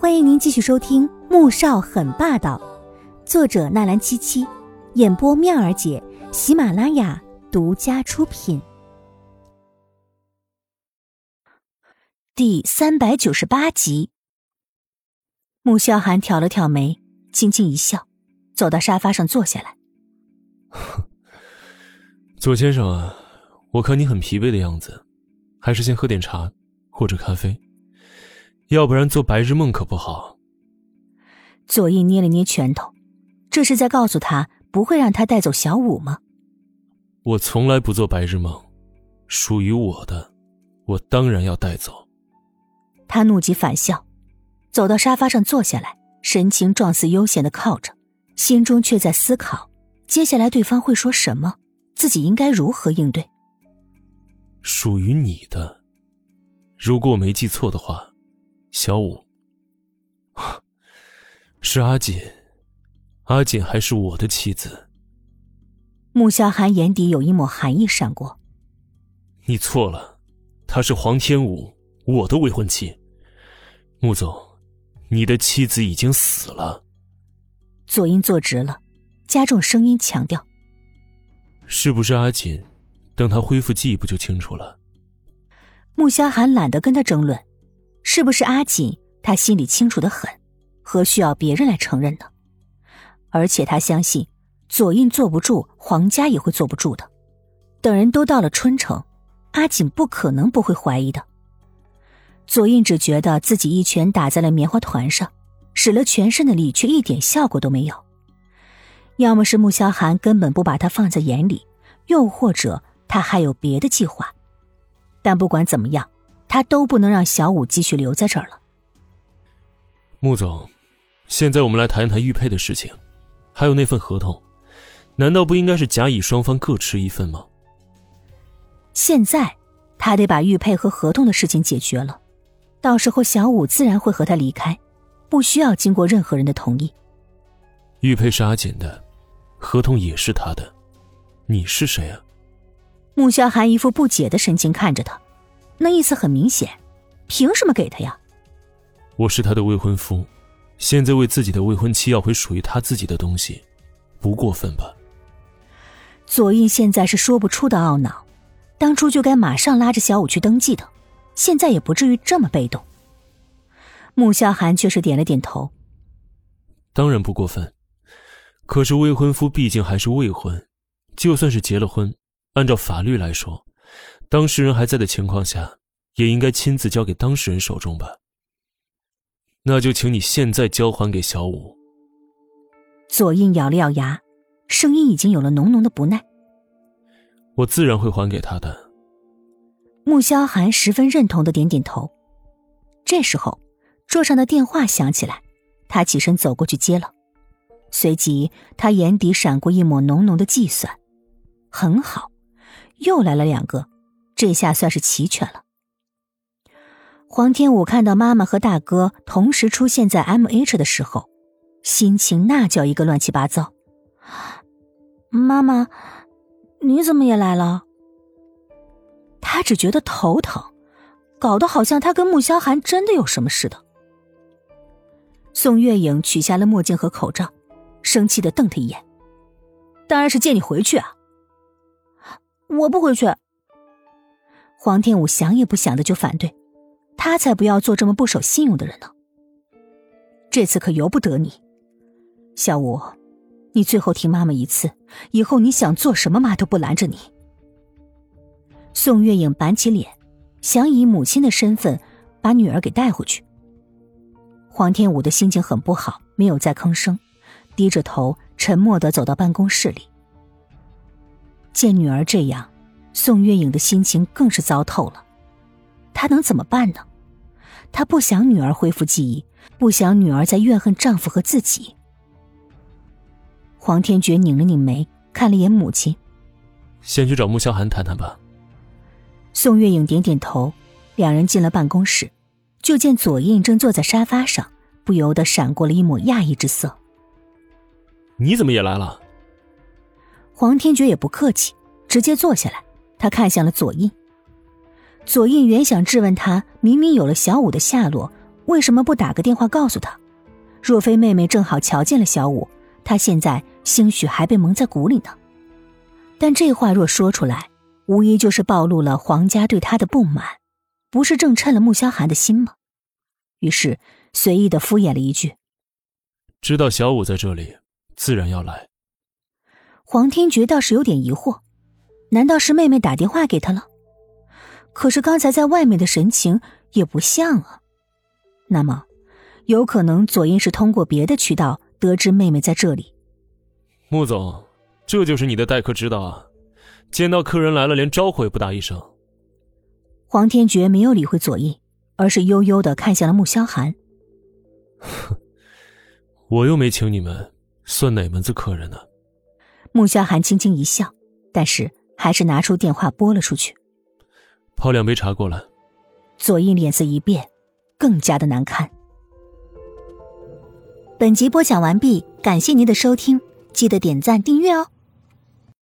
欢迎您继续收听《穆少很霸道》，作者纳兰七七，演播妙儿姐，喜马拉雅独家出品。第三百九十八集，穆萧寒挑了挑眉，轻轻一笑，走到沙发上坐下来。左先生啊，我看你很疲惫的样子，还是先喝点茶或者咖啡。要不然做白日梦可不好。左印捏了捏拳头，这是在告诉他不会让他带走小五吗？我从来不做白日梦，属于我的，我当然要带走。他怒极反笑，走到沙发上坐下来，神情状似悠闲的靠着，心中却在思考：接下来对方会说什么，自己应该如何应对。属于你的，如果我没记错的话。小五，是阿锦，阿锦还是我的妻子。穆萧寒眼底有一抹寒意闪过。你错了，她是黄天武，我的未婚妻。穆总，你的妻子已经死了。左英坐直了，加重声音强调：“是不是阿锦？等他恢复记忆，不就清楚了？”穆萧寒懒得跟他争论。是不是阿锦？他心里清楚的很，何需要别人来承认呢？而且他相信，左印坐不住，皇家也会坐不住的。等人都到了春城，阿锦不可能不会怀疑的。左印只觉得自己一拳打在了棉花团上，使了全身的力，却一点效果都没有。要么是穆萧寒根本不把他放在眼里，又或者他还有别的计划。但不管怎么样。他都不能让小五继续留在这儿了。穆总，现在我们来谈一谈玉佩的事情，还有那份合同，难道不应该是甲乙双方各持一份吗？现在他得把玉佩和合同的事情解决了，到时候小五自然会和他离开，不需要经过任何人的同意。玉佩是阿锦的，合同也是他的，你是谁啊？穆萧寒一副不解的神情看着他。那意思很明显，凭什么给他呀？我是他的未婚夫，现在为自己的未婚妻要回属于他自己的东西，不过分吧？左印现在是说不出的懊恼，当初就该马上拉着小五去登记的，现在也不至于这么被动。穆萧寒却是点了点头，当然不过分，可是未婚夫毕竟还是未婚，就算是结了婚，按照法律来说。当事人还在的情况下，也应该亲自交给当事人手中吧。那就请你现在交还给小五。左印咬了咬牙，声音已经有了浓浓的不耐。我自然会还给他的。穆萧寒十分认同的点点头。这时候，桌上的电话响起来，他起身走过去接了，随即他眼底闪过一抹浓浓的计算。很好，又来了两个。这下算是齐全了。黄天武看到妈妈和大哥同时出现在 M H 的时候，心情那叫一个乱七八糟。妈妈，你怎么也来了？他只觉得头疼，搞得好像他跟穆萧寒真的有什么似的。宋月影取下了墨镜和口罩，生气的瞪他一眼：“当然是接你回去啊！我不回去。”黄天武想也不想的就反对，他才不要做这么不守信用的人呢。这次可由不得你，小五，你最后听妈妈一次，以后你想做什么，妈都不拦着你。宋月影板起脸，想以母亲的身份把女儿给带回去。黄天武的心情很不好，没有再吭声，低着头沉默的走到办公室里。见女儿这样。宋月影的心情更是糟透了，她能怎么办呢？她不想女儿恢复记忆，不想女儿再怨恨丈夫和自己。黄天觉拧了拧眉，看了眼母亲，先去找穆萧寒谈谈吧。宋月影点点头，两人进了办公室，就见左印正坐在沙发上，不由得闪过了一抹讶异之色。你怎么也来了？黄天觉也不客气，直接坐下来。他看向了左印，左印原想质问他，明明有了小五的下落，为什么不打个电话告诉他？若非妹妹正好瞧见了小五，他现在兴许还被蒙在鼓里呢。但这话若说出来，无疑就是暴露了皇家对他的不满，不是正趁了穆萧寒的心吗？于是随意的敷衍了一句：“知道小五在这里，自然要来。”黄天觉倒是有点疑惑，难道是妹妹打电话给他了？可是刚才在外面的神情也不像啊。那么，有可能左英是通过别的渠道得知妹妹在这里。穆总，这就是你的待客之道啊！见到客人来了，连招呼也不打一声。黄天觉没有理会左印，而是悠悠的看向了穆萧寒。哼，我又没请你们，算哪门子客人呢？穆萧寒轻轻一笑，但是还是拿出电话拨了出去。泡两杯茶过来。左印脸色一变，更加的难看。本集播讲完毕，感谢您的收听，记得点赞订阅哦。